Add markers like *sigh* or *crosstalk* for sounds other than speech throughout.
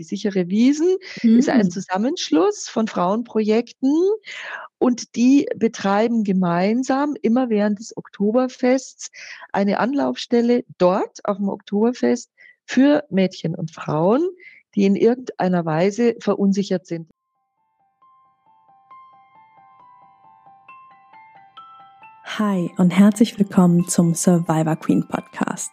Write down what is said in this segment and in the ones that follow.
die sichere Wiesen mhm. ist ein hm. Zusammenschluss von Frauenprojekten und die betreiben gemeinsam immer während des Oktoberfests eine Anlaufstelle dort auf dem Oktoberfest für Mädchen und Frauen, die in irgendeiner Weise verunsichert sind. Hi und herzlich willkommen zum Survivor Queen Podcast,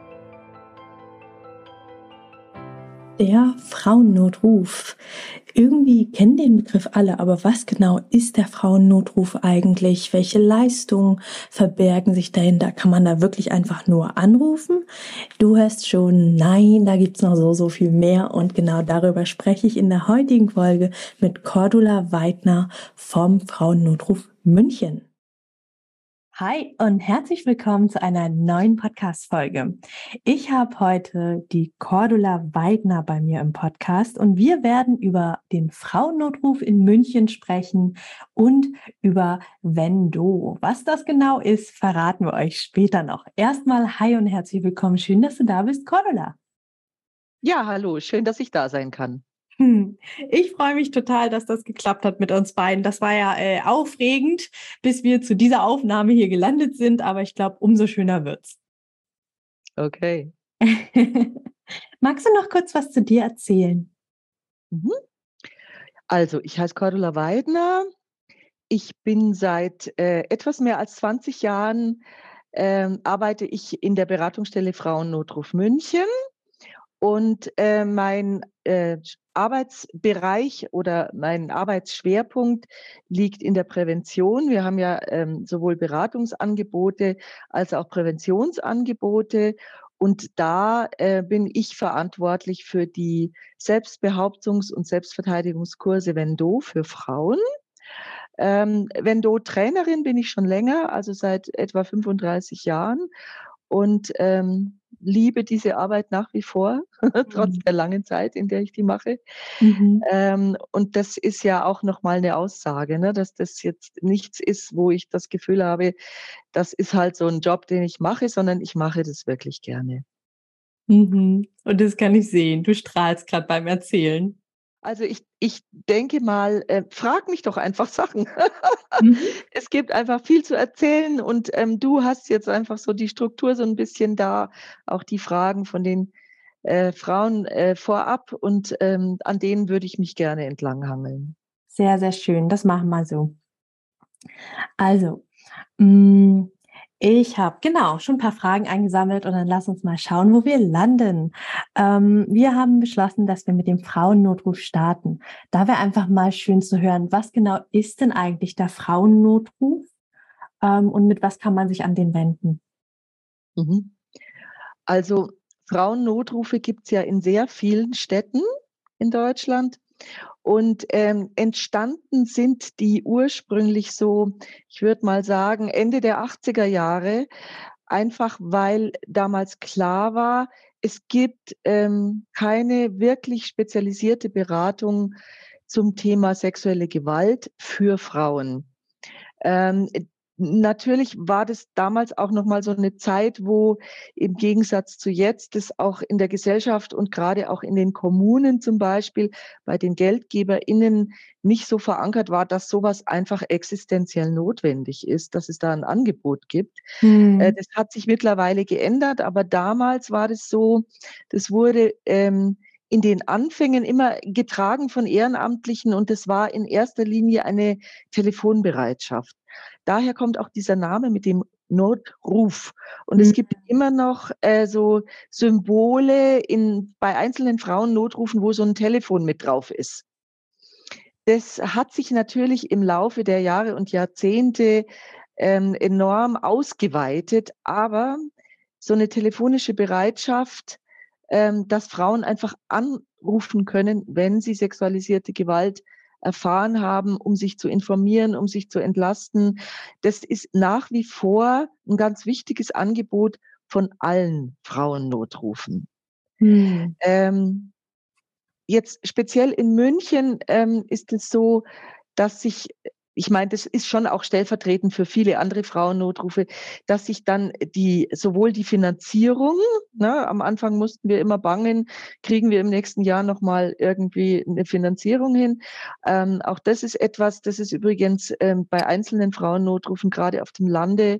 Der Frauennotruf. Irgendwie kennen den Begriff alle, aber was genau ist der Frauennotruf eigentlich? Welche Leistungen verbergen sich dahinter? Kann man da wirklich einfach nur anrufen? Du hörst schon, nein, da gibt's noch so, so viel mehr und genau darüber spreche ich in der heutigen Folge mit Cordula Weidner vom Frauennotruf München. Hi und herzlich willkommen zu einer neuen Podcast-Folge. Ich habe heute die Cordula Weidner bei mir im Podcast und wir werden über den Frauennotruf in München sprechen und über Vendo. Was das genau ist, verraten wir euch später noch. Erstmal hi und herzlich willkommen. Schön, dass du da bist, Cordula. Ja, hallo, schön, dass ich da sein kann. Hm. Ich freue mich total, dass das geklappt hat mit uns beiden. Das war ja äh, aufregend, bis wir zu dieser Aufnahme hier gelandet sind, aber ich glaube, umso schöner wird's. Okay. *laughs* Magst du noch kurz was zu dir erzählen? Mhm. Also, ich heiße Cordula Weidner. Ich bin seit äh, etwas mehr als 20 Jahren äh, arbeite ich in der Beratungsstelle Frauennotruf München. Und äh, mein äh, Arbeitsbereich oder mein Arbeitsschwerpunkt liegt in der Prävention. Wir haben ja ähm, sowohl Beratungsangebote als auch Präventionsangebote. Und da äh, bin ich verantwortlich für die Selbstbehauptungs- und Selbstverteidigungskurse Vendo für Frauen. Ähm, Vendo-Trainerin bin ich schon länger, also seit etwa 35 Jahren. Und ähm, liebe diese Arbeit nach wie vor, *laughs* trotz mhm. der langen Zeit, in der ich die mache. Mhm. Ähm, und das ist ja auch nochmal eine Aussage, ne, dass das jetzt nichts ist, wo ich das Gefühl habe, das ist halt so ein Job, den ich mache, sondern ich mache das wirklich gerne. Mhm. Und das kann ich sehen. Du strahlst gerade beim Erzählen. Also ich, ich denke mal, äh, frag mich doch einfach Sachen. mhm. *laughs* Es gibt einfach viel zu erzählen und ähm, du hast jetzt einfach so die Struktur so ein bisschen da, auch die Fragen von den äh, Frauen äh, vorab und ähm, an denen würde ich mich gerne entlanghangeln. Sehr, sehr schön. Das machen wir so. Also, mh, mm, ich habe genau schon ein paar Fragen eingesammelt und dann lass uns mal schauen, wo wir landen. Ähm, wir haben beschlossen, dass wir mit dem Frauennotruf starten. Da wäre einfach mal schön zu hören, was genau ist denn eigentlich der Frauennotruf ähm, und mit was kann man sich an den wenden? Mhm. Also Frauennotrufe gibt es ja in sehr vielen Städten in Deutschland. Und ähm, entstanden sind die ursprünglich so, ich würde mal sagen, Ende der 80er Jahre, einfach weil damals klar war, es gibt ähm, keine wirklich spezialisierte Beratung zum Thema sexuelle Gewalt für Frauen. Ähm, Natürlich war das damals auch noch mal so eine Zeit, wo im Gegensatz zu jetzt es auch in der Gesellschaft und gerade auch in den Kommunen zum Beispiel bei den GeldgeberInnen nicht so verankert war, dass sowas einfach existenziell notwendig ist, dass es da ein Angebot gibt. Mhm. Das hat sich mittlerweile geändert, aber damals war das so, das wurde ähm, in den Anfängen immer getragen von Ehrenamtlichen und es war in erster Linie eine Telefonbereitschaft. Daher kommt auch dieser Name mit dem Notruf. Und mhm. es gibt immer noch äh, so Symbole in, bei einzelnen Frauen Notrufen, wo so ein Telefon mit drauf ist. Das hat sich natürlich im Laufe der Jahre und Jahrzehnte ähm, enorm ausgeweitet, aber so eine telefonische Bereitschaft, ähm, dass Frauen einfach anrufen können, wenn sie sexualisierte Gewalt erfahren haben, um sich zu informieren, um sich zu entlasten. Das ist nach wie vor ein ganz wichtiges Angebot von allen Frauennotrufen. Hm. Ähm, jetzt speziell in München ähm, ist es so, dass sich ich meine, das ist schon auch stellvertretend für viele andere Frauennotrufe, dass sich dann die sowohl die Finanzierung, ne, am Anfang mussten wir immer bangen, kriegen wir im nächsten Jahr nochmal irgendwie eine Finanzierung hin. Ähm, auch das ist etwas, das ist übrigens ähm, bei einzelnen Frauennotrufen gerade auf dem Lande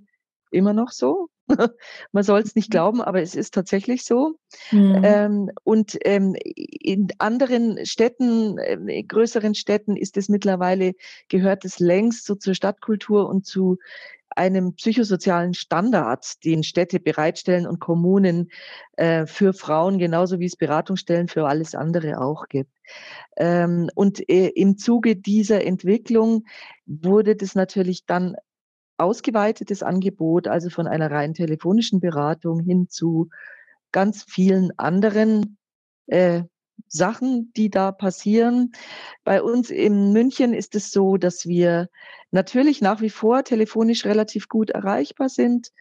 immer noch so. *laughs* Man soll es nicht mhm. glauben, aber es ist tatsächlich so. Mhm. Ähm, und ähm, in anderen Städten, äh, größeren Städten ist es mittlerweile, gehört es längst so zur Stadtkultur und zu einem psychosozialen Standard, den Städte bereitstellen und Kommunen äh, für Frauen, genauso wie es Beratungsstellen für alles andere auch gibt. Ähm, und äh, im Zuge dieser Entwicklung wurde das natürlich dann ausgeweitetes Angebot, also von einer rein telefonischen Beratung hin zu ganz vielen anderen äh, Sachen, die da passieren. Bei uns in München ist es so, dass wir natürlich nach wie vor telefonisch relativ gut erreichbar sind.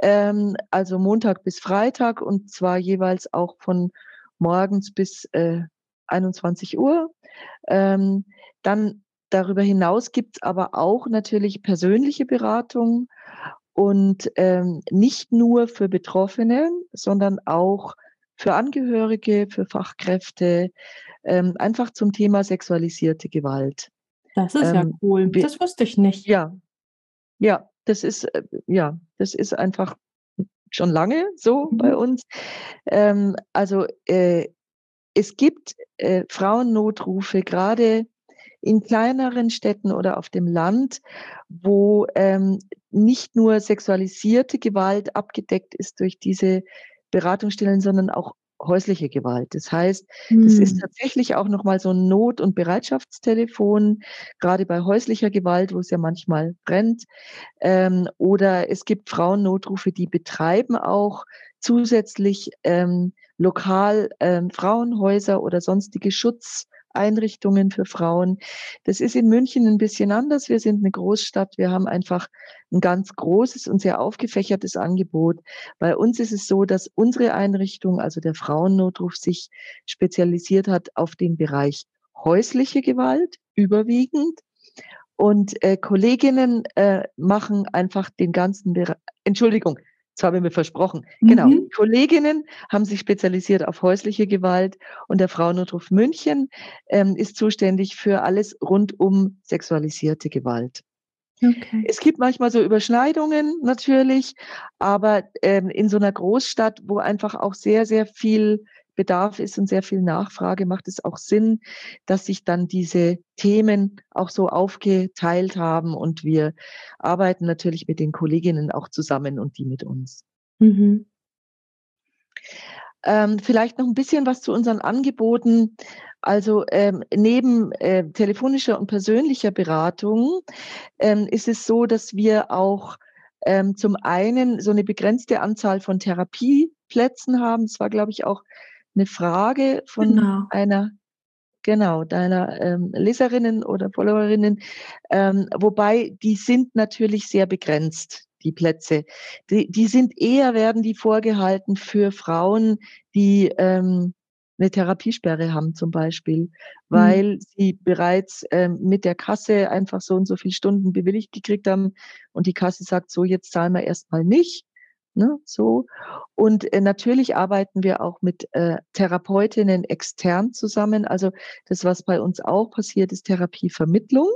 Ähm, also Montag bis Freitag und zwar jeweils auch von morgens bis äh, 21 Uhr. Ähm, dann Darüber hinaus gibt es aber auch natürlich persönliche Beratung und ähm, nicht nur für Betroffene, sondern auch für Angehörige, für Fachkräfte, ähm, einfach zum Thema sexualisierte Gewalt. Das ist ähm, ja cool. Das wusste ich nicht. Ja, ja, das ist äh, ja, das ist einfach schon lange so mhm. bei uns. Ähm, also äh, es gibt äh, Frauennotrufe gerade in kleineren Städten oder auf dem Land, wo ähm, nicht nur sexualisierte Gewalt abgedeckt ist durch diese Beratungsstellen, sondern auch häusliche Gewalt. Das heißt, hm. das ist tatsächlich auch nochmal so ein Not- und Bereitschaftstelefon, gerade bei häuslicher Gewalt, wo es ja manchmal brennt. Ähm, oder es gibt Frauennotrufe, die betreiben auch zusätzlich ähm, lokal ähm, Frauenhäuser oder sonstige Schutz Einrichtungen für Frauen. Das ist in München ein bisschen anders. Wir sind eine Großstadt. Wir haben einfach ein ganz großes und sehr aufgefächertes Angebot. Bei uns ist es so, dass unsere Einrichtung, also der Frauennotruf, sich spezialisiert hat auf den Bereich häusliche Gewalt überwiegend. Und äh, Kolleginnen äh, machen einfach den ganzen Bereich, Entschuldigung, das habe ich mir versprochen. Genau. Mhm. Genau. Kolleginnen haben sich spezialisiert auf häusliche Gewalt und der Frauennotruf München ähm, ist zuständig für alles rund um sexualisierte Gewalt. Okay. Es gibt manchmal so Überschneidungen natürlich, aber ähm, in so einer Großstadt, wo einfach auch sehr, sehr viel Bedarf ist und sehr viel Nachfrage, macht es auch Sinn, dass sich dann diese Themen auch so aufgeteilt haben und wir arbeiten natürlich mit den Kolleginnen auch zusammen und die mit uns. Mhm. Ähm, vielleicht noch ein bisschen was zu unseren Angeboten. Also ähm, neben äh, telefonischer und persönlicher Beratung ähm, ist es so, dass wir auch ähm, zum einen so eine begrenzte Anzahl von Therapieplätzen haben. Das war, glaube ich, auch eine Frage von genau. einer, genau, deiner ähm, Leserinnen oder Followerinnen, ähm, wobei die sind natürlich sehr begrenzt, die Plätze. Die, die sind eher, werden die vorgehalten für Frauen, die ähm, eine Therapiesperre haben zum Beispiel, mhm. weil mhm. sie bereits ähm, mit der Kasse einfach so und so viele Stunden bewilligt gekriegt haben und die Kasse sagt, so jetzt zahlen wir erstmal nicht. Ne, so. Und äh, natürlich arbeiten wir auch mit äh, Therapeutinnen extern zusammen. Also das, was bei uns auch passiert, ist Therapievermittlung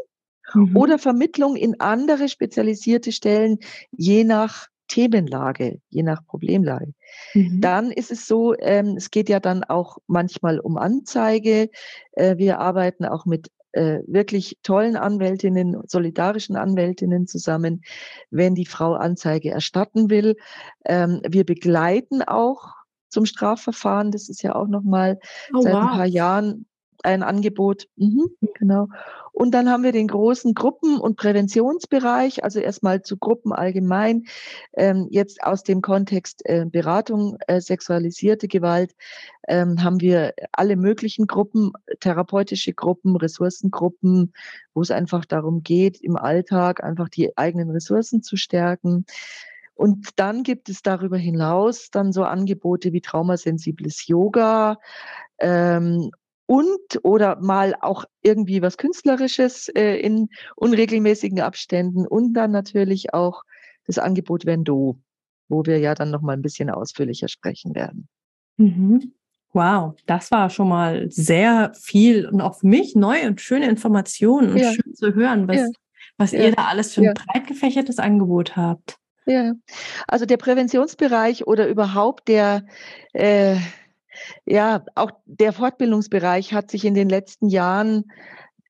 mhm. oder Vermittlung in andere spezialisierte Stellen, je nach Themenlage, je nach Problemlage. Mhm. Dann ist es so, ähm, es geht ja dann auch manchmal um Anzeige. Äh, wir arbeiten auch mit äh, wirklich tollen Anwältinnen, solidarischen Anwältinnen zusammen, wenn die Frau Anzeige erstatten will. Ähm, wir begleiten auch zum Strafverfahren. Das ist ja auch noch mal oh, seit wow. ein paar Jahren ein Angebot. Mhm, genau. Und dann haben wir den großen Gruppen- und Präventionsbereich, also erstmal zu Gruppen allgemein, ähm, jetzt aus dem Kontext äh, Beratung, äh, sexualisierte Gewalt, ähm, haben wir alle möglichen Gruppen, therapeutische Gruppen, Ressourcengruppen, wo es einfach darum geht, im Alltag einfach die eigenen Ressourcen zu stärken. Und dann gibt es darüber hinaus dann so Angebote wie traumasensibles Yoga ähm, und oder mal auch irgendwie was Künstlerisches äh, in unregelmäßigen Abständen und dann natürlich auch das Angebot Vendo, wo wir ja dann noch mal ein bisschen ausführlicher sprechen werden. Mhm. Wow, das war schon mal sehr viel und auch für mich neue und schöne Informationen und ja. schön zu hören, was, ja. was ja. ihr da alles für ein breit gefächertes Angebot habt. Ja, also der Präventionsbereich oder überhaupt der, äh, ja, auch der Fortbildungsbereich hat sich in den letzten Jahren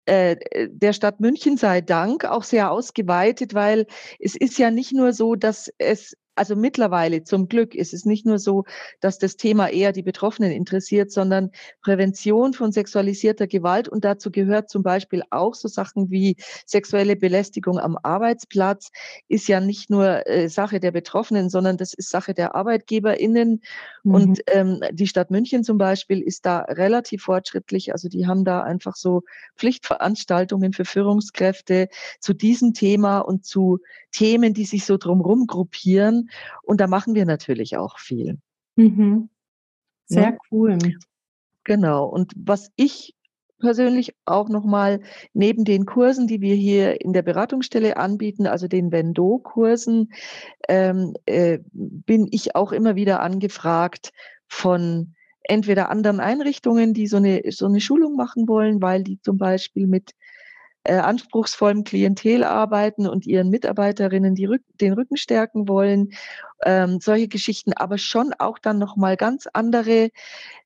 äh, der Stadt München sei Dank auch sehr ausgeweitet, weil es ist ja nicht nur so, dass es also mittlerweile zum Glück ist es nicht nur so, dass das Thema eher die Betroffenen interessiert, sondern Prävention von sexualisierter Gewalt. Und dazu gehört zum Beispiel auch so Sachen wie sexuelle Belästigung am Arbeitsplatz, ist ja nicht nur äh, Sache der Betroffenen, sondern das ist Sache der ArbeitgeberInnen. Mhm. Und ähm, die Stadt München zum Beispiel ist da relativ fortschrittlich. Also die haben da einfach so Pflichtveranstaltungen für Führungskräfte zu diesem Thema und zu Themen, die sich so drumherum gruppieren. Und da machen wir natürlich auch viel. Mhm. Sehr ja? cool. Genau. Und was ich persönlich auch nochmal neben den Kursen, die wir hier in der Beratungsstelle anbieten, also den Vendo-Kursen, ähm, äh, bin ich auch immer wieder angefragt von entweder anderen Einrichtungen, die so eine, so eine Schulung machen wollen, weil die zum Beispiel mit äh, anspruchsvollem Klientel arbeiten und ihren Mitarbeiterinnen die Rück den Rücken stärken wollen. Ähm, solche Geschichten, aber schon auch dann nochmal ganz andere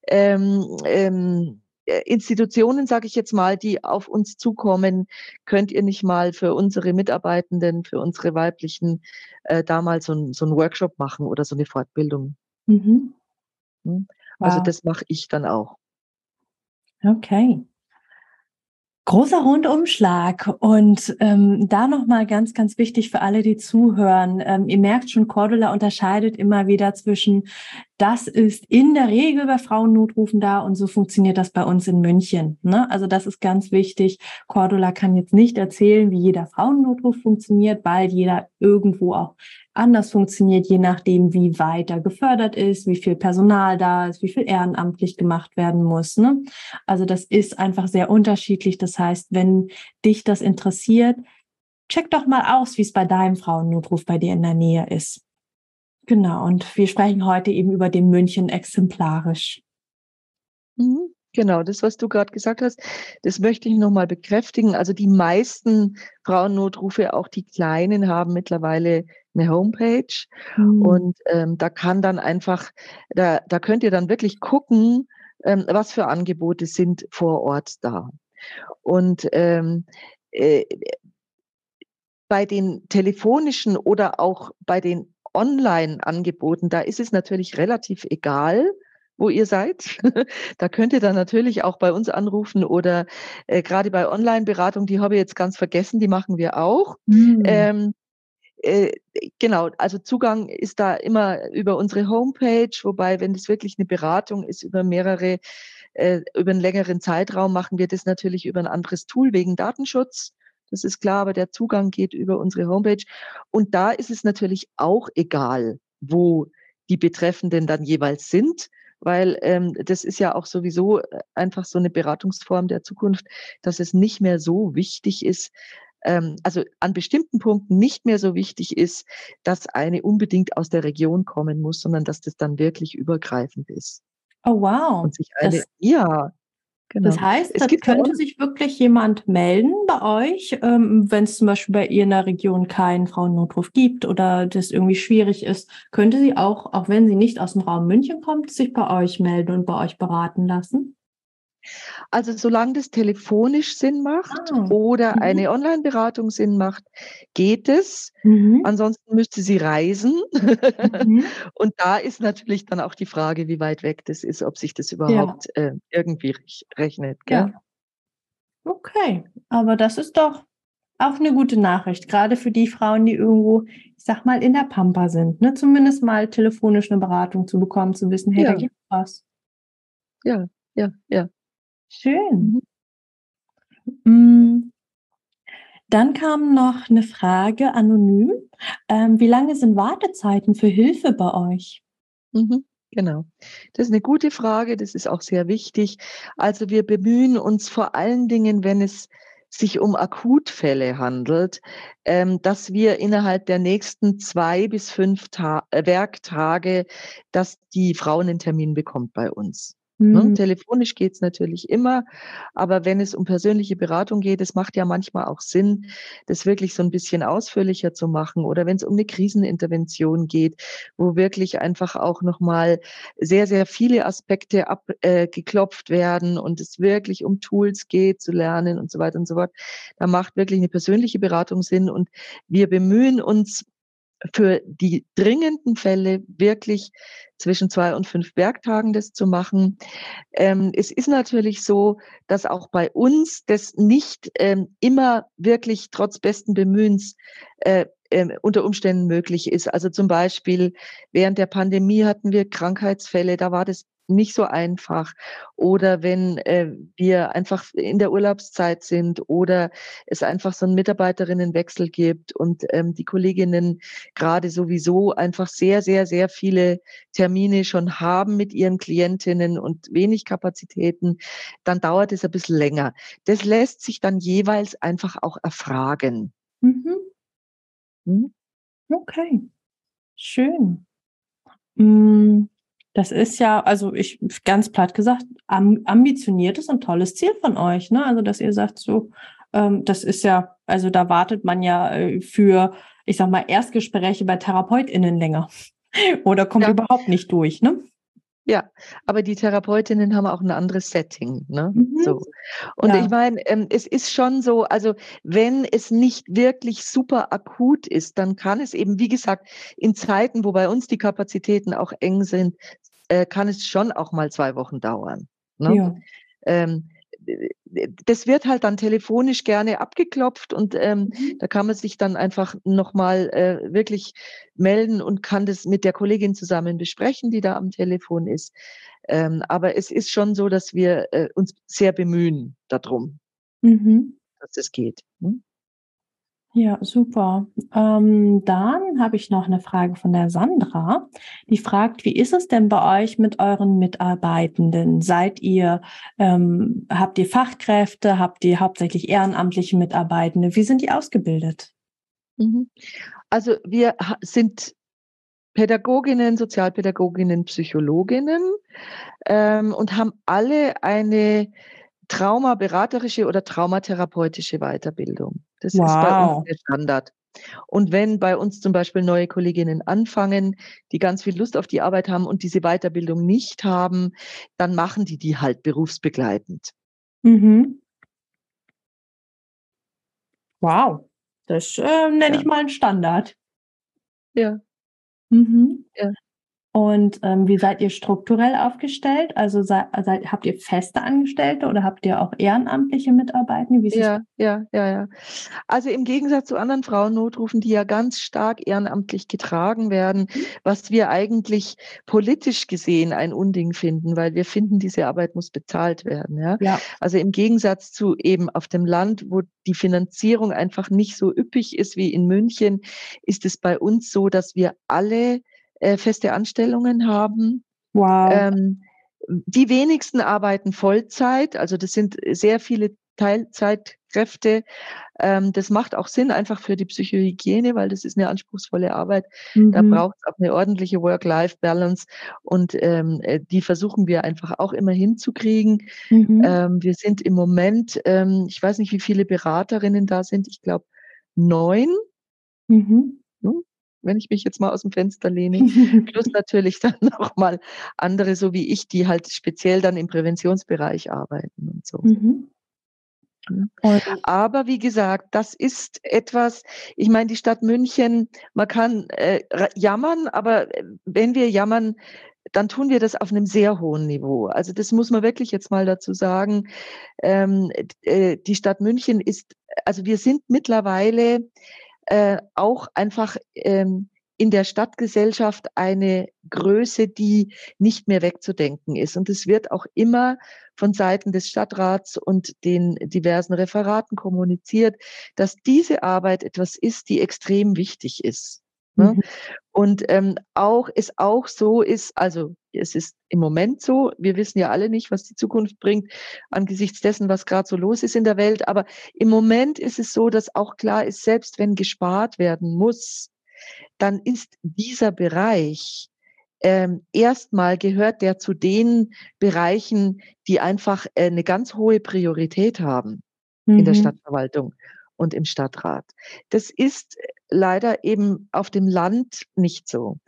ähm, ähm, äh, Institutionen, sage ich jetzt mal, die auf uns zukommen, könnt ihr nicht mal für unsere Mitarbeitenden, für unsere weiblichen äh, da mal so, ein, so einen Workshop machen oder so eine Fortbildung. Mhm. Hm? Also wow. das mache ich dann auch. Okay. Großer Rundumschlag und ähm, da nochmal ganz, ganz wichtig für alle, die zuhören. Ähm, ihr merkt schon, Cordula unterscheidet immer wieder zwischen, das ist in der Regel bei Frauennotrufen da und so funktioniert das bei uns in München. Ne? Also das ist ganz wichtig. Cordula kann jetzt nicht erzählen, wie jeder Frauennotruf funktioniert, weil jeder irgendwo auch anders funktioniert, je nachdem, wie weit er gefördert ist, wie viel Personal da ist, wie viel ehrenamtlich gemacht werden muss. Ne? Also das ist einfach sehr unterschiedlich. Das heißt, wenn dich das interessiert, check doch mal aus, wie es bei deinem Frauennotruf bei dir in der Nähe ist. Genau, und wir sprechen heute eben über den München exemplarisch. Mhm. Genau, das, was du gerade gesagt hast, das möchte ich nochmal bekräftigen. Also die meisten Frauennotrufe, auch die kleinen, haben mittlerweile eine Homepage. Mhm. Und ähm, da kann dann einfach, da, da könnt ihr dann wirklich gucken, ähm, was für Angebote sind vor Ort da. Und ähm, äh, bei den telefonischen oder auch bei den Online-Angeboten, da ist es natürlich relativ egal, wo ihr seid. *laughs* da könnt ihr dann natürlich auch bei uns anrufen oder äh, gerade bei Online-Beratung, die habe ich jetzt ganz vergessen, die machen wir auch. Mhm. Ähm, äh, genau, also Zugang ist da immer über unsere Homepage, wobei, wenn es wirklich eine Beratung ist über mehrere, äh, über einen längeren Zeitraum, machen wir das natürlich über ein anderes Tool wegen Datenschutz. Das ist klar, aber der Zugang geht über unsere Homepage. Und da ist es natürlich auch egal, wo die Betreffenden dann jeweils sind weil ähm, das ist ja auch sowieso äh, einfach so eine Beratungsform der Zukunft, dass es nicht mehr so wichtig ist, ähm, also an bestimmten Punkten nicht mehr so wichtig ist, dass eine unbedingt aus der Region kommen muss, sondern dass das dann wirklich übergreifend ist. Oh wow. Und sich eine, das, ja, Genau. Das heißt, es gibt könnte sich wirklich jemand melden bei euch, ähm, wenn es zum Beispiel bei ihr in der Region keinen Frauennotruf gibt oder das irgendwie schwierig ist, könnte sie auch, auch wenn sie nicht aus dem Raum München kommt, sich bei euch melden und bei euch beraten lassen? Also solange das telefonisch Sinn macht ah. oder mhm. eine Online-Beratung Sinn macht, geht es. Mhm. Ansonsten müsste sie reisen. Mhm. *laughs* Und da ist natürlich dann auch die Frage, wie weit weg das ist, ob sich das überhaupt ja. äh, irgendwie rechnet. Gell? Ja. Okay, aber das ist doch auch eine gute Nachricht, gerade für die Frauen, die irgendwo, ich sag mal, in der Pampa sind. Ne? Zumindest mal telefonisch eine Beratung zu bekommen, zu wissen, hey, ja. da gibt was. Ja, ja, ja. Schön. Mhm. Mm. Dann kam noch eine Frage anonym. Ähm, wie lange sind Wartezeiten für Hilfe bei euch? Mhm, genau. Das ist eine gute Frage. Das ist auch sehr wichtig. Also wir bemühen uns vor allen Dingen, wenn es sich um Akutfälle handelt, ähm, dass wir innerhalb der nächsten zwei bis fünf Ta äh, Werktage, dass die Frau einen Termin bekommt bei uns. Ne? Mhm. Telefonisch geht's natürlich immer, aber wenn es um persönliche Beratung geht, es macht ja manchmal auch Sinn, das wirklich so ein bisschen ausführlicher zu machen. Oder wenn es um eine Krisenintervention geht, wo wirklich einfach auch nochmal sehr, sehr viele Aspekte abgeklopft äh, werden und es wirklich um Tools geht zu lernen und so weiter und so fort, da macht wirklich eine persönliche Beratung Sinn. Und wir bemühen uns für die dringenden Fälle wirklich zwischen zwei und fünf Werktagen das zu machen. Ähm, es ist natürlich so, dass auch bei uns das nicht ähm, immer wirklich trotz besten Bemühens äh, äh, unter Umständen möglich ist. Also zum Beispiel während der Pandemie hatten wir Krankheitsfälle, da war das nicht so einfach oder wenn äh, wir einfach in der Urlaubszeit sind oder es einfach so einen Mitarbeiterinnenwechsel gibt und ähm, die Kolleginnen gerade sowieso einfach sehr, sehr, sehr viele Termine schon haben mit ihren Klientinnen und wenig Kapazitäten, dann dauert es ein bisschen länger. Das lässt sich dann jeweils einfach auch erfragen. Mhm. Hm? Okay, schön. Hm. Das ist ja, also ich ganz platt gesagt, ambitioniertes und tolles Ziel von euch, ne? Also dass ihr sagt, so, ähm, das ist ja, also da wartet man ja äh, für, ich sag mal, Erstgespräche bei TherapeutInnen länger. *laughs* Oder kommt ja. überhaupt nicht durch, ne? Ja, aber die Therapeutinnen haben auch ein anderes Setting. Ne? Mhm. So. Und ja. ich meine, ähm, es ist schon so, also wenn es nicht wirklich super akut ist, dann kann es eben, wie gesagt, in Zeiten, wo bei uns die Kapazitäten auch eng sind, äh, kann es schon auch mal zwei Wochen dauern. Ne? Ja. Ähm, das wird halt dann telefonisch gerne abgeklopft und ähm, mhm. da kann man sich dann einfach nochmal äh, wirklich melden und kann das mit der Kollegin zusammen besprechen, die da am Telefon ist. Ähm, aber es ist schon so, dass wir äh, uns sehr bemühen darum, mhm. dass es geht. Hm? Ja, super. Ähm, dann habe ich noch eine Frage von der Sandra. Die fragt, wie ist es denn bei euch mit euren Mitarbeitenden? Seid ihr, ähm, habt ihr Fachkräfte, habt ihr hauptsächlich ehrenamtliche Mitarbeitende? Wie sind die ausgebildet? Mhm. Also wir sind Pädagoginnen, Sozialpädagoginnen, Psychologinnen ähm, und haben alle eine traumaberaterische oder traumatherapeutische Weiterbildung. Das wow. ist bei uns der Standard. Und wenn bei uns zum Beispiel neue Kolleginnen anfangen, die ganz viel Lust auf die Arbeit haben und diese Weiterbildung nicht haben, dann machen die die halt berufsbegleitend. Mhm. Wow, das äh, nenne ja. ich mal einen Standard. Ja. Mhm. ja. Und ähm, wie seid ihr strukturell aufgestellt? Also seid, seid, habt ihr feste Angestellte oder habt ihr auch ehrenamtliche Mitarbeitende? Ja, ja, ja, ja. Also im Gegensatz zu anderen Frauennotrufen, die ja ganz stark ehrenamtlich getragen werden, was wir eigentlich politisch gesehen ein Unding finden, weil wir finden, diese Arbeit muss bezahlt werden. Ja? ja. Also im Gegensatz zu eben auf dem Land, wo die Finanzierung einfach nicht so üppig ist wie in München, ist es bei uns so, dass wir alle äh, feste Anstellungen haben. Wow. Ähm, die wenigsten arbeiten Vollzeit, also das sind sehr viele Teilzeitkräfte. Ähm, das macht auch Sinn einfach für die Psychohygiene, weil das ist eine anspruchsvolle Arbeit. Mhm. Da braucht es auch eine ordentliche Work-Life-Balance und ähm, äh, die versuchen wir einfach auch immer hinzukriegen. Mhm. Ähm, wir sind im Moment, ähm, ich weiß nicht, wie viele Beraterinnen da sind, ich glaube neun. Mhm. Wenn ich mich jetzt mal aus dem Fenster lehne. *laughs* Plus natürlich dann *laughs* nochmal andere, so wie ich, die halt speziell dann im Präventionsbereich arbeiten und so. Mhm. Aber wie gesagt, das ist etwas, ich meine, die Stadt München, man kann äh, jammern, aber äh, wenn wir jammern, dann tun wir das auf einem sehr hohen Niveau. Also das muss man wirklich jetzt mal dazu sagen. Ähm, äh, die Stadt München ist, also wir sind mittlerweile äh, auch einfach ähm, in der Stadtgesellschaft eine Größe, die nicht mehr wegzudenken ist. Und es wird auch immer von Seiten des Stadtrats und den diversen Referaten kommuniziert, dass diese Arbeit etwas ist, die extrem wichtig ist. Ne? Mhm. Und ähm, auch es auch so ist, also es ist im Moment so, wir wissen ja alle nicht, was die Zukunft bringt, angesichts dessen, was gerade so los ist in der Welt, aber im Moment ist es so, dass auch klar ist, selbst wenn gespart werden muss, dann ist dieser Bereich ähm, erstmal gehört der zu den Bereichen, die einfach äh, eine ganz hohe Priorität haben in der mhm. Stadtverwaltung und im Stadtrat. Das ist leider eben auf dem Land nicht so.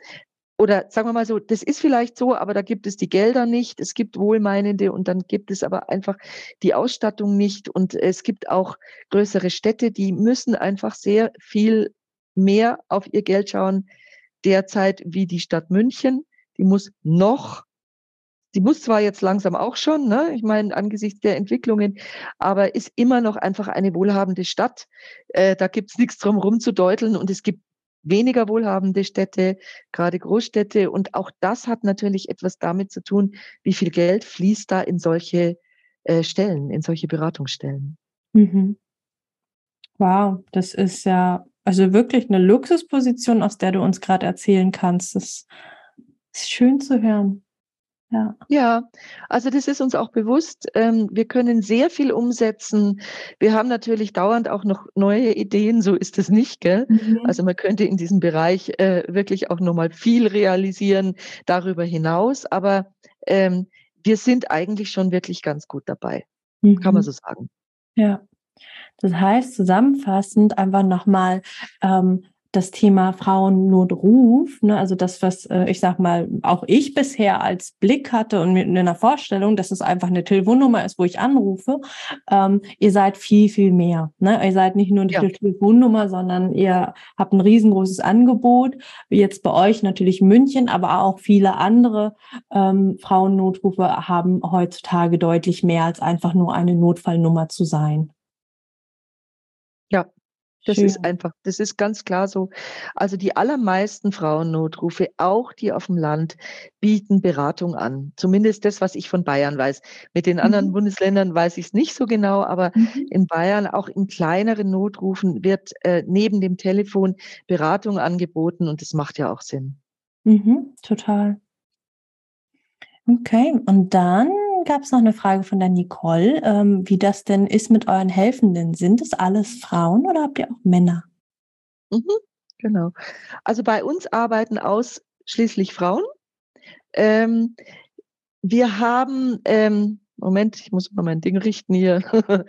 Oder sagen wir mal so, das ist vielleicht so, aber da gibt es die Gelder nicht, es gibt Wohlmeinende und dann gibt es aber einfach die Ausstattung nicht und es gibt auch größere Städte, die müssen einfach sehr viel mehr auf ihr Geld schauen derzeit wie die Stadt München. Die muss noch, die muss zwar jetzt langsam auch schon, ne, ich meine angesichts der Entwicklungen, aber ist immer noch einfach eine wohlhabende Stadt. Äh, da gibt's nichts drum rumzudeuteln und es gibt weniger wohlhabende Städte, gerade Großstädte. Und auch das hat natürlich etwas damit zu tun, wie viel Geld fließt da in solche äh, Stellen, in solche Beratungsstellen. Mhm. Wow, das ist ja also wirklich eine Luxusposition, aus der du uns gerade erzählen kannst. Das ist schön zu hören. Ja. ja, also das ist uns auch bewusst. Ähm, wir können sehr viel umsetzen. Wir haben natürlich dauernd auch noch neue Ideen, so ist es nicht, gell? Mhm. Also man könnte in diesem Bereich äh, wirklich auch nochmal viel realisieren darüber hinaus, aber ähm, wir sind eigentlich schon wirklich ganz gut dabei, mhm. kann man mhm. so sagen. Ja. Das heißt, zusammenfassend einfach nochmal ähm, das Thema Frauennotruf, ne, also das, was äh, ich sag mal, auch ich bisher als Blick hatte und mit einer Vorstellung, dass es einfach eine Telefonnummer ist, wo ich anrufe, ähm, ihr seid viel, viel mehr. Ne? Ihr seid nicht nur eine ja. Telefonnummer, sondern ihr habt ein riesengroßes Angebot. Jetzt bei euch natürlich München, aber auch viele andere ähm, Frauennotrufe haben heutzutage deutlich mehr als einfach nur eine Notfallnummer zu sein. Ja, das Schön. ist einfach, das ist ganz klar so. Also die allermeisten Frauennotrufe, auch die auf dem Land, bieten Beratung an. Zumindest das, was ich von Bayern weiß. Mit den anderen mhm. Bundesländern weiß ich es nicht so genau, aber mhm. in Bayern, auch in kleineren Notrufen, wird äh, neben dem Telefon Beratung angeboten und das macht ja auch Sinn. Mhm, total. Okay, und dann gab es noch eine Frage von der Nicole, ähm, wie das denn ist mit euren Helfenden. Sind es alles Frauen oder habt ihr auch Männer? Mhm, genau. Also bei uns arbeiten ausschließlich Frauen. Ähm, wir haben, ähm, Moment, ich muss mal mein Ding richten hier. *laughs*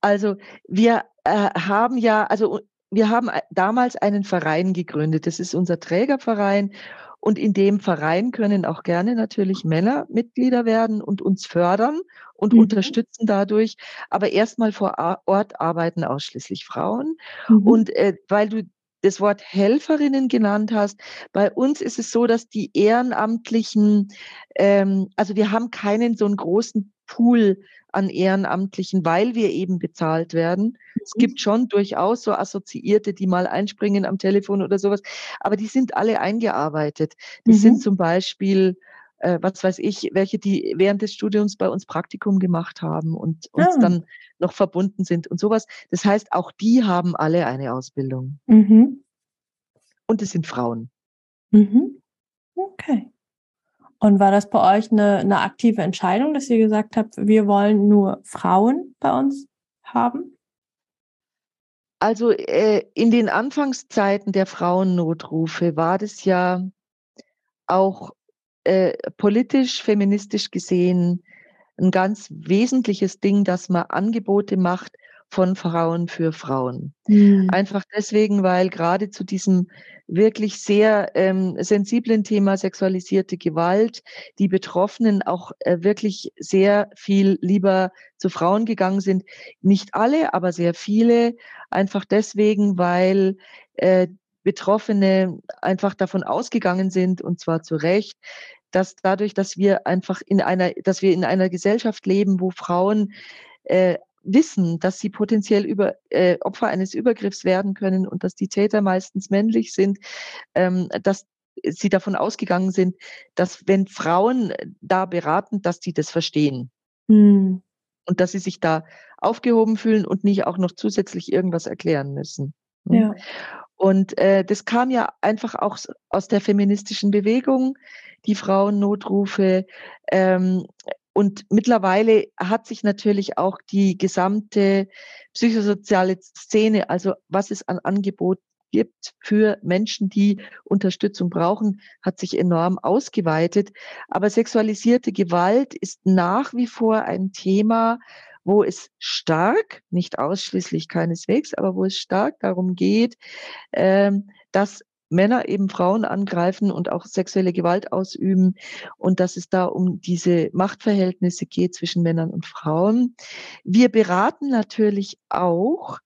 also wir äh, haben ja, also wir haben damals einen Verein gegründet. Das ist unser Trägerverein und in dem Verein können auch gerne natürlich Männer Mitglieder werden und uns fördern und mhm. unterstützen dadurch. Aber erstmal vor Ort arbeiten ausschließlich Frauen. Mhm. Und äh, weil du das Wort Helferinnen genannt hast. Bei uns ist es so, dass die Ehrenamtlichen, ähm, also wir haben keinen so einen großen Pool an Ehrenamtlichen, weil wir eben bezahlt werden. Es mhm. gibt schon durchaus so Assoziierte, die mal einspringen am Telefon oder sowas, aber die sind alle eingearbeitet. Das mhm. sind zum Beispiel, äh, was weiß ich, welche, die während des Studiums bei uns Praktikum gemacht haben und uns ah. dann noch verbunden sind und sowas. Das heißt, auch die haben alle eine Ausbildung. Mhm. Und es sind Frauen. Mhm. Okay. Und war das bei euch eine, eine aktive Entscheidung, dass ihr gesagt habt, wir wollen nur Frauen bei uns haben? Also äh, in den Anfangszeiten der Frauennotrufe war das ja auch äh, politisch, feministisch gesehen ein ganz wesentliches Ding, dass man Angebote macht von Frauen für Frauen. Mhm. Einfach deswegen, weil gerade zu diesem wirklich sehr ähm, sensiblen Thema sexualisierte Gewalt die Betroffenen auch äh, wirklich sehr viel lieber zu Frauen gegangen sind. Nicht alle, aber sehr viele. Einfach deswegen, weil äh, Betroffene einfach davon ausgegangen sind, und zwar zu Recht, dass dadurch, dass wir einfach in einer, dass wir in einer Gesellschaft leben, wo Frauen äh, wissen, dass sie potenziell über, äh, Opfer eines Übergriffs werden können und dass die Täter meistens männlich sind, ähm, dass sie davon ausgegangen sind, dass wenn Frauen da beraten, dass die das verstehen. Mhm. Und dass sie sich da aufgehoben fühlen und nicht auch noch zusätzlich irgendwas erklären müssen. Ja. Und äh, das kam ja einfach auch aus der feministischen Bewegung, die Frauennotrufe. Ähm, und mittlerweile hat sich natürlich auch die gesamte psychosoziale Szene, also was es an Angebot gibt für Menschen, die Unterstützung brauchen, hat sich enorm ausgeweitet. Aber sexualisierte Gewalt ist nach wie vor ein Thema, wo es stark, nicht ausschließlich keineswegs, aber wo es stark darum geht, ähm, dass Männer eben Frauen angreifen und auch sexuelle Gewalt ausüben und dass es da um diese Machtverhältnisse geht zwischen Männern und Frauen. Wir beraten natürlich auch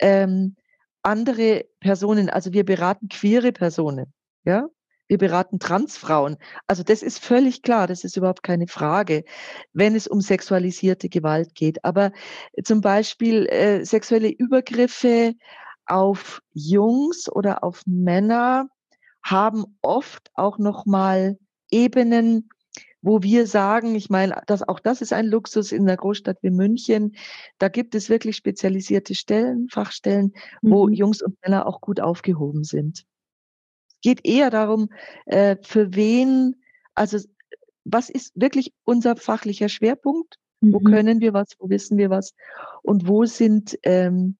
ähm, andere Personen, also wir beraten queere Personen, ja. Wir beraten Transfrauen. Also das ist völlig klar, das ist überhaupt keine Frage, wenn es um sexualisierte Gewalt geht. Aber zum Beispiel äh, sexuelle Übergriffe auf Jungs oder auf Männer haben oft auch noch mal Ebenen, wo wir sagen, ich meine, das, auch das ist ein Luxus in einer Großstadt wie München. Da gibt es wirklich spezialisierte Stellen, Fachstellen, mhm. wo Jungs und Männer auch gut aufgehoben sind. Es geht eher darum, äh, für wen, also was ist wirklich unser fachlicher Schwerpunkt? Mhm. Wo können wir was, wo wissen wir was? Und wo sind ähm,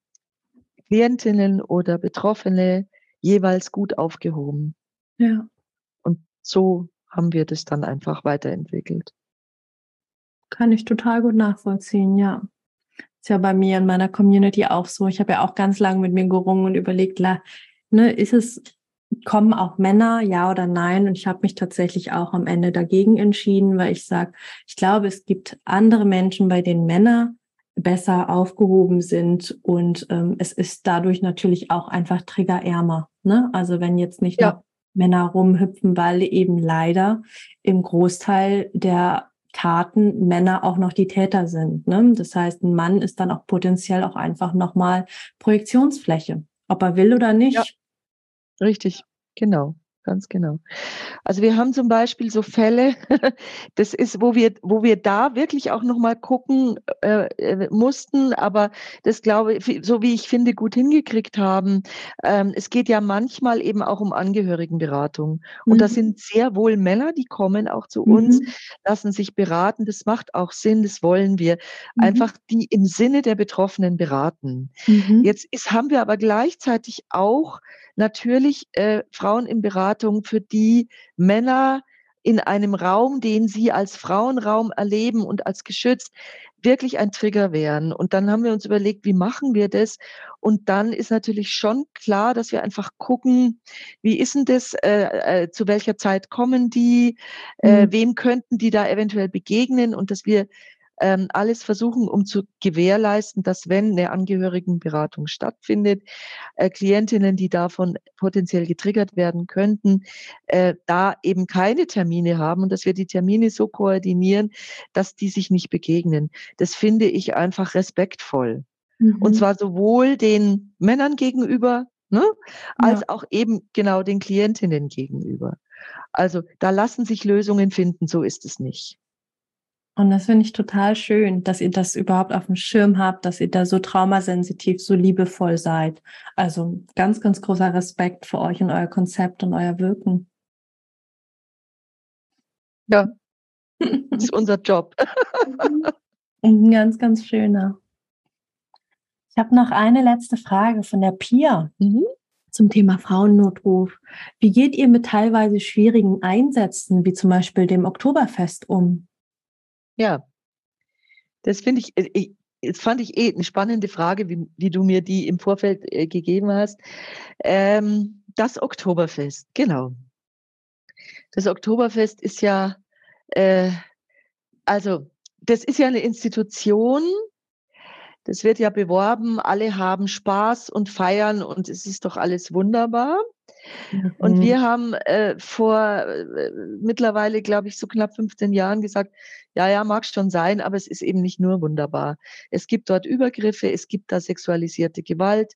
Klientinnen oder Betroffene jeweils gut aufgehoben. Ja. Und so haben wir das dann einfach weiterentwickelt. Kann ich total gut nachvollziehen, ja. Ist ja bei mir in meiner Community auch so. Ich habe ja auch ganz lange mit mir gerungen und überlegt, ne, ist es, kommen auch Männer, ja oder nein? Und ich habe mich tatsächlich auch am Ende dagegen entschieden, weil ich sage, ich glaube, es gibt andere Menschen, bei denen Männer besser aufgehoben sind und ähm, es ist dadurch natürlich auch einfach triggerärmer. Ne? Also wenn jetzt nicht ja. Männer rumhüpfen, weil eben leider im Großteil der Taten Männer auch noch die Täter sind. Ne? Das heißt, ein Mann ist dann auch potenziell auch einfach nochmal Projektionsfläche, ob er will oder nicht. Ja. Richtig, genau ganz genau. Also wir haben zum Beispiel so Fälle, *laughs* das ist, wo wir, wo wir da wirklich auch nochmal gucken äh, äh, mussten, aber das glaube ich, so wie ich finde, gut hingekriegt haben. Ähm, es geht ja manchmal eben auch um Angehörigenberatung. Und mhm. das sind sehr wohl Männer, die kommen auch zu uns, mhm. lassen sich beraten. Das macht auch Sinn, das wollen wir. Mhm. Einfach die im Sinne der Betroffenen beraten. Mhm. Jetzt ist, haben wir aber gleichzeitig auch natürlich äh, Frauen in Beratung, für die Männer in einem Raum, den sie als Frauenraum erleben und als geschützt, wirklich ein Trigger wären. Und dann haben wir uns überlegt, wie machen wir das? Und dann ist natürlich schon klar, dass wir einfach gucken, wie ist denn das, äh, äh, zu welcher Zeit kommen die, äh, mhm. wem könnten die da eventuell begegnen und dass wir ähm, alles versuchen, um zu gewährleisten, dass wenn eine Angehörigenberatung stattfindet, äh, Klientinnen, die davon potenziell getriggert werden könnten, äh, da eben keine Termine haben und dass wir die Termine so koordinieren, dass die sich nicht begegnen. Das finde ich einfach respektvoll. Mhm. Und zwar sowohl den Männern gegenüber, ne, als ja. auch eben genau den Klientinnen gegenüber. Also da lassen sich Lösungen finden, so ist es nicht. Und das finde ich total schön, dass ihr das überhaupt auf dem Schirm habt, dass ihr da so traumasensitiv, so liebevoll seid. Also ganz, ganz großer Respekt für euch und euer Konzept und euer Wirken. Ja, das *laughs* ist unser Job. Ein ganz, ganz schöner. Ich habe noch eine letzte Frage von der Pia mhm. zum Thema Frauennotruf. Wie geht ihr mit teilweise schwierigen Einsätzen, wie zum Beispiel dem Oktoberfest, um? Ja, das finde ich, äh, ich jetzt fand ich eh eine spannende Frage, wie, wie du mir die im Vorfeld äh, gegeben hast. Ähm, das Oktoberfest, genau. Das Oktoberfest ist ja, äh, also das ist ja eine Institution, das wird ja beworben, alle haben Spaß und feiern und es ist doch alles wunderbar. Mhm. Und wir haben äh, vor äh, mittlerweile, glaube ich, so knapp 15 Jahren gesagt, ja, ja, mag schon sein, aber es ist eben nicht nur wunderbar. Es gibt dort Übergriffe, es gibt da sexualisierte Gewalt,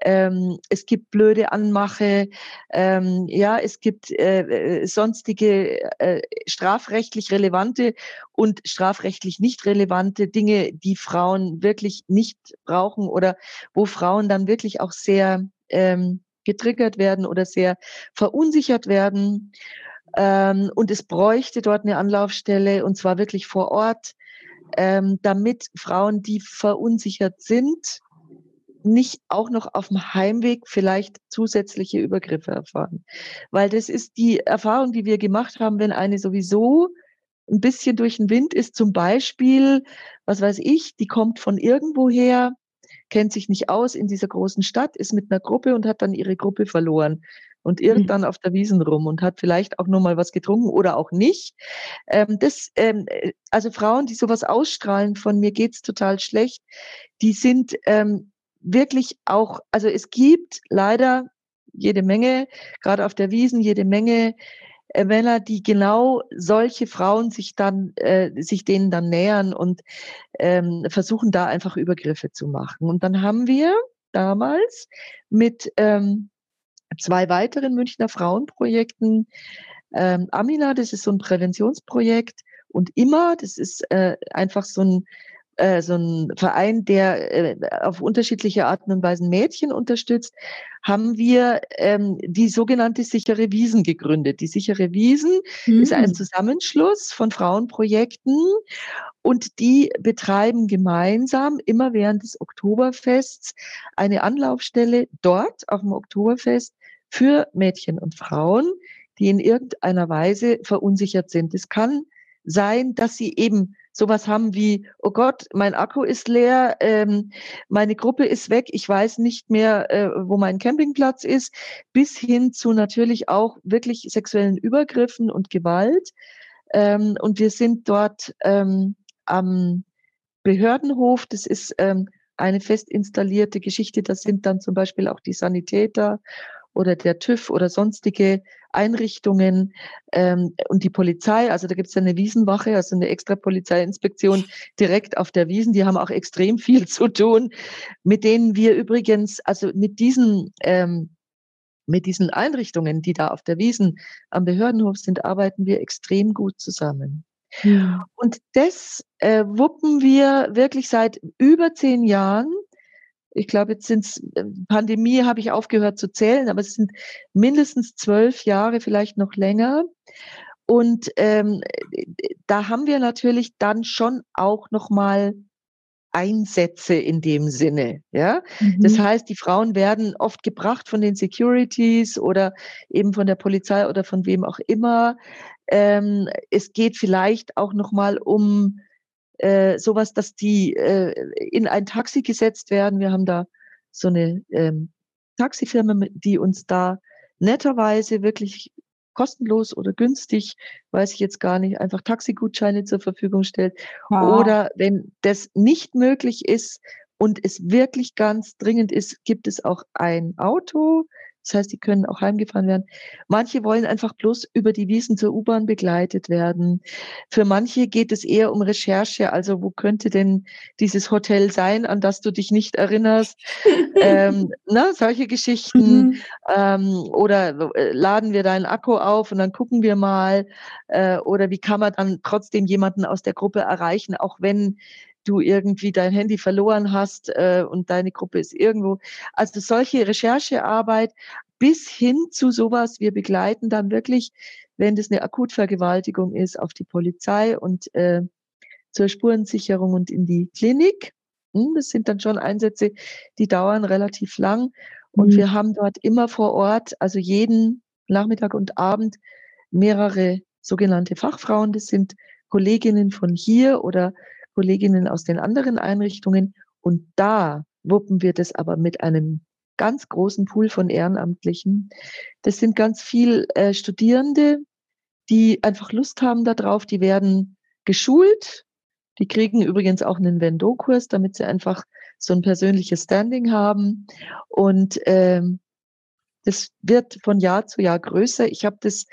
ähm, es gibt blöde Anmache, ähm, ja, es gibt äh, äh sonstige äh, strafrechtlich relevante und strafrechtlich nicht relevante Dinge, die Frauen wirklich nicht brauchen oder wo Frauen dann wirklich auch sehr ähm, getriggert werden oder sehr verunsichert werden. Ähm, und es bräuchte dort eine Anlaufstelle und zwar wirklich vor Ort, ähm, damit Frauen, die verunsichert sind, nicht auch noch auf dem Heimweg vielleicht zusätzliche Übergriffe erfahren. Weil das ist die Erfahrung, die wir gemacht haben, wenn eine sowieso ein bisschen durch den Wind ist, zum Beispiel, was weiß ich, die kommt von irgendwoher, kennt sich nicht aus in dieser großen Stadt, ist mit einer Gruppe und hat dann ihre Gruppe verloren und irrt mhm. dann auf der Wiesen rum und hat vielleicht auch nur mal was getrunken oder auch nicht. Ähm, das, ähm, also Frauen, die sowas ausstrahlen, von mir geht's total schlecht, die sind ähm, wirklich auch, also es gibt leider jede Menge, gerade auf der Wiesen, jede Menge äh, Männer, die genau solche Frauen sich dann, äh, sich denen dann nähern und ähm, versuchen da einfach Übergriffe zu machen. Und dann haben wir damals mit ähm, zwei weiteren Münchner Frauenprojekten ähm, Amina, das ist so ein Präventionsprojekt und immer, das ist äh, einfach so ein äh, so ein Verein, der äh, auf unterschiedliche Arten und Weisen Mädchen unterstützt, haben wir ähm, die sogenannte sichere Wiesen gegründet. Die sichere Wiesen mhm. ist ein hm. Zusammenschluss von Frauenprojekten und die betreiben gemeinsam immer während des Oktoberfests eine Anlaufstelle dort auf dem Oktoberfest für Mädchen und Frauen, die in irgendeiner Weise verunsichert sind. Es kann sein, dass sie eben sowas haben wie, oh Gott, mein Akku ist leer, ähm, meine Gruppe ist weg, ich weiß nicht mehr, äh, wo mein Campingplatz ist, bis hin zu natürlich auch wirklich sexuellen Übergriffen und Gewalt. Ähm, und wir sind dort ähm, am Behördenhof, das ist ähm, eine fest installierte Geschichte, das sind dann zum Beispiel auch die Sanitäter oder der TÜV oder sonstige Einrichtungen ähm, und die Polizei. Also da gibt es eine Wiesenwache, also eine extra Polizeiinspektion direkt auf der Wiesen. Die haben auch extrem viel zu tun, mit denen wir übrigens, also mit diesen ähm, mit diesen Einrichtungen, die da auf der Wiesen am Behördenhof sind, arbeiten wir extrem gut zusammen. Ja. Und das äh, wuppen wir wirklich seit über zehn Jahren ich glaube, jetzt sind es, äh, Pandemie habe ich aufgehört zu zählen, aber es sind mindestens zwölf Jahre, vielleicht noch länger. Und ähm, da haben wir natürlich dann schon auch nochmal Einsätze in dem Sinne. Ja, mhm. das heißt, die Frauen werden oft gebracht von den Securities oder eben von der Polizei oder von wem auch immer. Ähm, es geht vielleicht auch nochmal um äh, sowas, dass die äh, in ein Taxi gesetzt werden. Wir haben da so eine ähm, Taxifirma, die uns da netterweise wirklich kostenlos oder günstig, weiß ich jetzt gar nicht, einfach Taxigutscheine zur Verfügung stellt. Wow. Oder wenn das nicht möglich ist und es wirklich ganz dringend ist, gibt es auch ein Auto, das heißt, die können auch heimgefahren werden. Manche wollen einfach bloß über die Wiesen zur U-Bahn begleitet werden. Für manche geht es eher um Recherche. Also wo könnte denn dieses Hotel sein, an das du dich nicht erinnerst? *laughs* ähm, na, ne, solche Geschichten. Mhm. Ähm, oder äh, laden wir deinen Akku auf und dann gucken wir mal. Äh, oder wie kann man dann trotzdem jemanden aus der Gruppe erreichen, auch wenn du irgendwie dein Handy verloren hast äh, und deine Gruppe ist irgendwo. Also solche Recherchearbeit bis hin zu sowas, wir begleiten dann wirklich, wenn das eine Akutvergewaltigung ist, auf die Polizei und äh, zur Spurensicherung und in die Klinik. Hm, das sind dann schon Einsätze, die dauern relativ lang. Und mhm. wir haben dort immer vor Ort, also jeden Nachmittag und Abend, mehrere sogenannte Fachfrauen. Das sind Kolleginnen von hier oder Kolleginnen aus den anderen Einrichtungen. Und da wuppen wir das aber mit einem ganz großen Pool von Ehrenamtlichen. Das sind ganz viel äh, Studierende, die einfach Lust haben darauf. Die werden geschult. Die kriegen übrigens auch einen Vendo-Kurs, damit sie einfach so ein persönliches Standing haben. Und ähm, das wird von Jahr zu Jahr größer. Ich habe das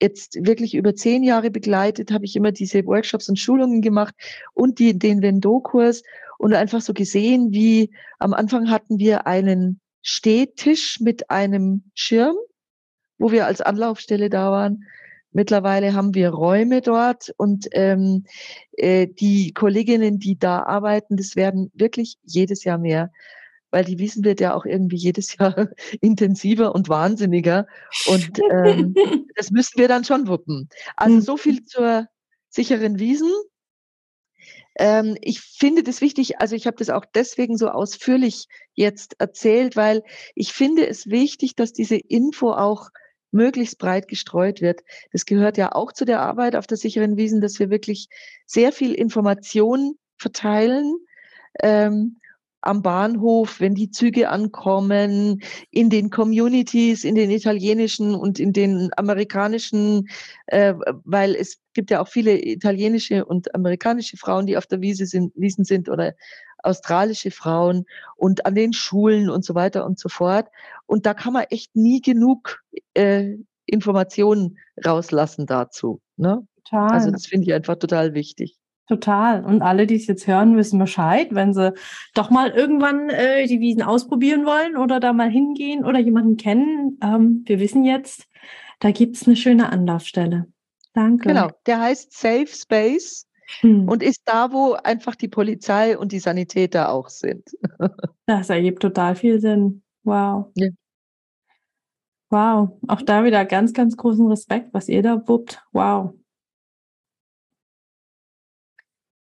jetzt wirklich über zehn Jahre begleitet, habe ich immer diese Workshops und Schulungen gemacht und die, den Vendo-Kurs und einfach so gesehen, wie am Anfang hatten wir einen Stehtisch mit einem Schirm, wo wir als Anlaufstelle da waren. Mittlerweile haben wir Räume dort und ähm, äh, die Kolleginnen, die da arbeiten, das werden wirklich jedes Jahr mehr, weil die Wiesen wird ja auch irgendwie jedes *laughs* Jahr intensiver und wahnsinniger und ähm, *laughs* das müssen wir dann schon wuppen. Also so viel zur sicheren Wiesen. Ähm, ich finde das wichtig, also ich habe das auch deswegen so ausführlich jetzt erzählt, weil ich finde es wichtig, dass diese Info auch möglichst breit gestreut wird. Das gehört ja auch zu der Arbeit auf der sicheren Wiesen, dass wir wirklich sehr viel Information verteilen. Ähm, am Bahnhof, wenn die Züge ankommen, in den Communities, in den italienischen und in den amerikanischen, äh, weil es gibt ja auch viele italienische und amerikanische Frauen, die auf der Wiese sind, Wiesen sind oder australische Frauen und an den Schulen und so weiter und so fort. Und da kann man echt nie genug äh, Informationen rauslassen dazu. Ne? Total. Also das finde ich einfach total wichtig. Total. Und alle, die es jetzt hören, wissen Bescheid, wenn sie doch mal irgendwann äh, die Wiesen ausprobieren wollen oder da mal hingehen oder jemanden kennen. Ähm, wir wissen jetzt, da gibt es eine schöne Anlaufstelle. Danke. Genau, der heißt Safe Space hm. und ist da, wo einfach die Polizei und die Sanitäter auch sind. *laughs* das ergibt total viel Sinn. Wow. Ja. Wow. Auch da wieder ganz, ganz großen Respekt, was ihr da wuppt. Wow.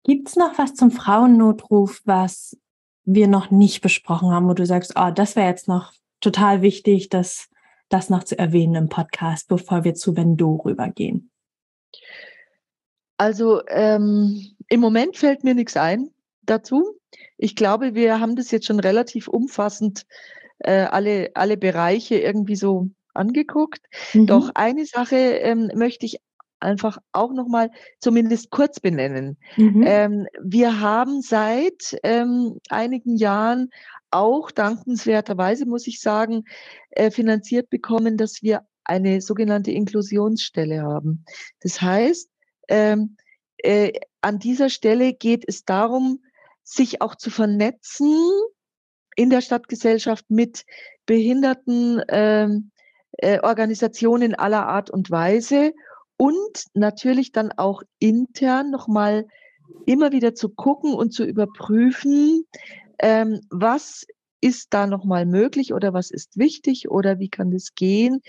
Gibt es noch was zum Frauennotruf, was wir noch nicht besprochen haben, wo du sagst, oh, das wäre jetzt noch total wichtig, das, das noch zu erwähnen im Podcast, bevor wir zu Vendo rübergehen? Also ähm, im Moment fällt mir nichts ein dazu. Ich glaube, wir haben das jetzt schon relativ umfassend äh, alle, alle Bereiche irgendwie so angeguckt. Mhm. Doch eine Sache ähm, möchte ich einfach auch nochmal zumindest kurz benennen. Mhm. Ähm, wir haben seit ähm, einigen Jahren auch dankenswerterweise, muss ich sagen, äh, finanziert bekommen, dass wir eine sogenannte Inklusionsstelle haben. Das heißt, ähm, äh, an dieser Stelle geht es darum, sich auch zu vernetzen in der Stadtgesellschaft mit behinderten ähm, äh, Organisationen aller Art und Weise und natürlich dann auch intern nochmal immer wieder zu gucken und zu überprüfen, ähm, was ist da nochmal möglich oder was ist wichtig oder wie kann das gehen,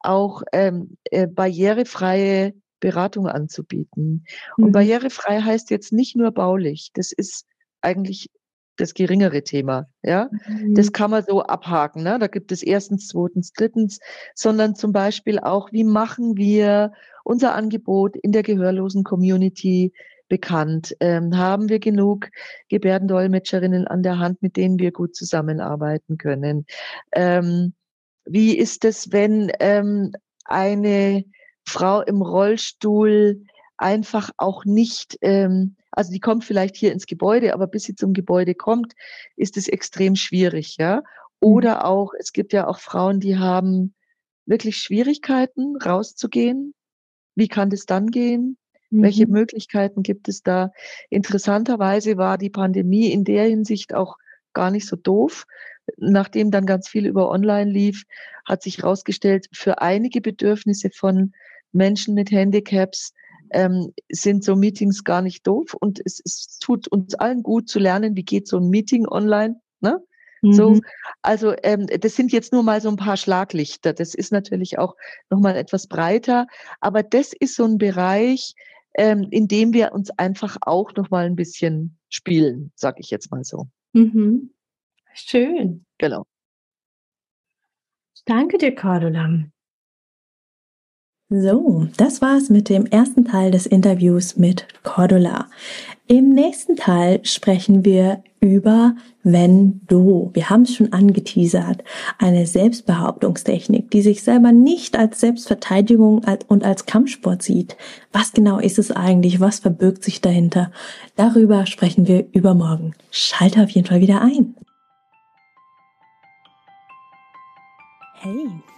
auch ähm, äh, barrierefreie Beratung anzubieten. Mhm. Und barrierefrei heißt jetzt nicht nur baulich, das ist eigentlich das geringere Thema. Ja, mhm. das kann man so abhaken. Ne? Da gibt es erstens, zweitens, drittens, sondern zum Beispiel auch, wie machen wir unser Angebot in der gehörlosen Community bekannt? Ähm, haben wir genug Gebärdendolmetscherinnen an der Hand, mit denen wir gut zusammenarbeiten können? Ähm, wie ist es, wenn ähm, eine Frau im Rollstuhl einfach auch nicht, ähm, also die kommt vielleicht hier ins Gebäude, aber bis sie zum Gebäude kommt, ist es extrem schwierig, ja. Mhm. Oder auch, es gibt ja auch Frauen, die haben wirklich Schwierigkeiten, rauszugehen, wie kann das dann gehen? Mhm. Welche Möglichkeiten gibt es da? Interessanterweise war die Pandemie in der Hinsicht auch gar nicht so doof. Nachdem dann ganz viel über Online lief, hat sich herausgestellt, für einige Bedürfnisse von Menschen mit Handicaps ähm, sind so Meetings gar nicht doof und es, es tut uns allen gut zu lernen, wie geht so ein Meeting online. Ne? So, mhm. also ähm, das sind jetzt nur mal so ein paar Schlaglichter. Das ist natürlich auch noch mal etwas breiter, aber das ist so ein Bereich, ähm, in dem wir uns einfach auch noch mal ein bisschen spielen, sag ich jetzt mal so. Mhm. Schön. Genau. Danke dir, Cordula. So, das war's mit dem ersten Teil des Interviews mit Cordula. Im nächsten Teil sprechen wir über wenn du. Wir haben es schon angeteasert. Eine Selbstbehauptungstechnik, die sich selber nicht als Selbstverteidigung und als Kampfsport sieht. Was genau ist es eigentlich? Was verbirgt sich dahinter? Darüber sprechen wir übermorgen. Schalte auf jeden Fall wieder ein. Hey.